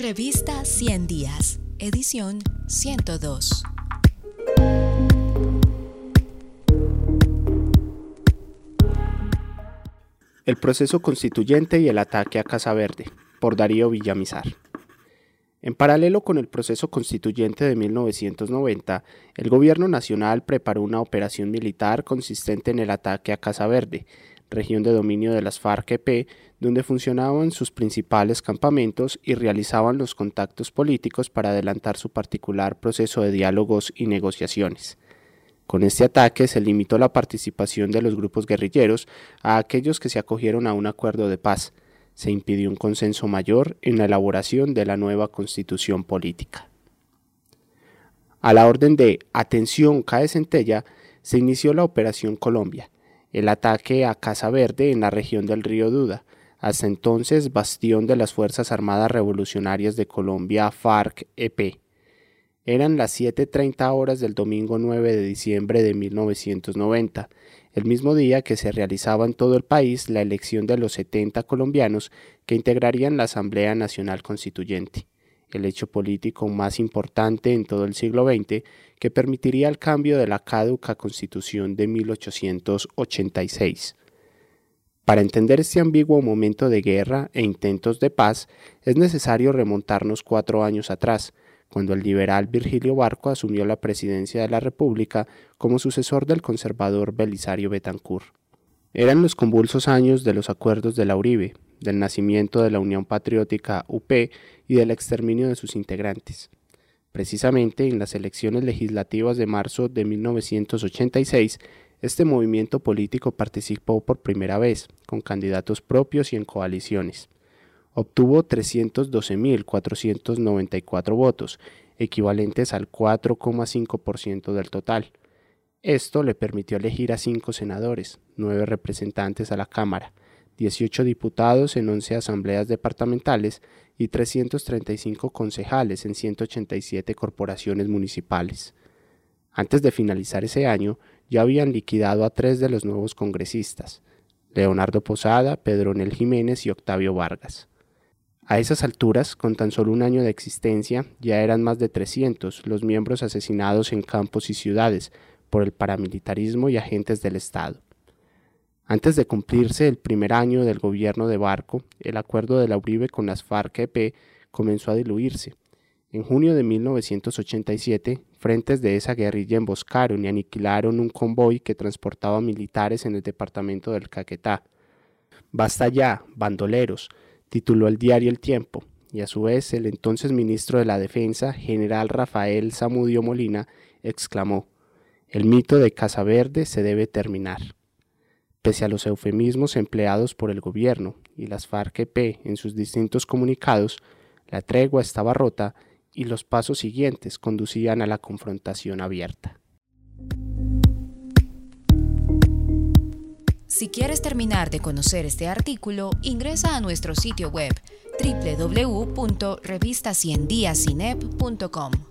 Revista 100 Días, edición 102. El proceso constituyente y el ataque a Casa Verde, por Darío Villamizar. En paralelo con el proceso constituyente de 1990, el gobierno nacional preparó una operación militar consistente en el ataque a Casa Verde, región de dominio de las FARC-EP, donde funcionaban sus principales campamentos y realizaban los contactos políticos para adelantar su particular proceso de diálogos y negociaciones. Con este ataque se limitó la participación de los grupos guerrilleros a aquellos que se acogieron a un acuerdo de paz. Se impidió un consenso mayor en la elaboración de la nueva constitución política. A la orden de Atención Cae Centella se inició la Operación Colombia, el ataque a Casa Verde en la región del río Duda, hasta entonces bastión de las Fuerzas Armadas Revolucionarias de Colombia FARC-EP. Eran las 7.30 horas del domingo 9 de diciembre de 1990, el mismo día que se realizaba en todo el país la elección de los 70 colombianos que integrarían la Asamblea Nacional Constituyente el hecho político más importante en todo el siglo XX que permitiría el cambio de la caduca Constitución de 1886. Para entender este ambiguo momento de guerra e intentos de paz, es necesario remontarnos cuatro años atrás, cuando el liberal Virgilio Barco asumió la presidencia de la República como sucesor del conservador Belisario Betancourt. Eran los convulsos años de los acuerdos de la Uribe, del nacimiento de la Unión Patriótica UP y del exterminio de sus integrantes. Precisamente en las elecciones legislativas de marzo de 1986, este movimiento político participó por primera vez, con candidatos propios y en coaliciones. Obtuvo 312.494 votos, equivalentes al 4,5% del total. Esto le permitió elegir a cinco senadores, nueve representantes a la Cámara, 18 diputados en 11 asambleas departamentales y 335 concejales en 187 corporaciones municipales. Antes de finalizar ese año, ya habían liquidado a tres de los nuevos congresistas, Leonardo Posada, Pedro Nel Jiménez y Octavio Vargas. A esas alturas, con tan solo un año de existencia, ya eran más de 300 los miembros asesinados en campos y ciudades por el paramilitarismo y agentes del Estado. Antes de cumplirse el primer año del gobierno de Barco, el acuerdo de la Uribe con las FARC-EP comenzó a diluirse. En junio de 1987, frentes de esa guerrilla emboscaron y aniquilaron un convoy que transportaba militares en el departamento del Caquetá. Basta ya, bandoleros, tituló el diario El Tiempo, y a su vez el entonces ministro de la Defensa, general Rafael Zamudio Molina, exclamó, el mito de Casa Verde se debe terminar. Pese a los eufemismos empleados por el gobierno y las FARC-EP en sus distintos comunicados, la tregua estaba rota y los pasos siguientes conducían a la confrontación abierta. Si quieres terminar de conocer este artículo, ingresa a nuestro sitio web www.revistaciendiasinep.com.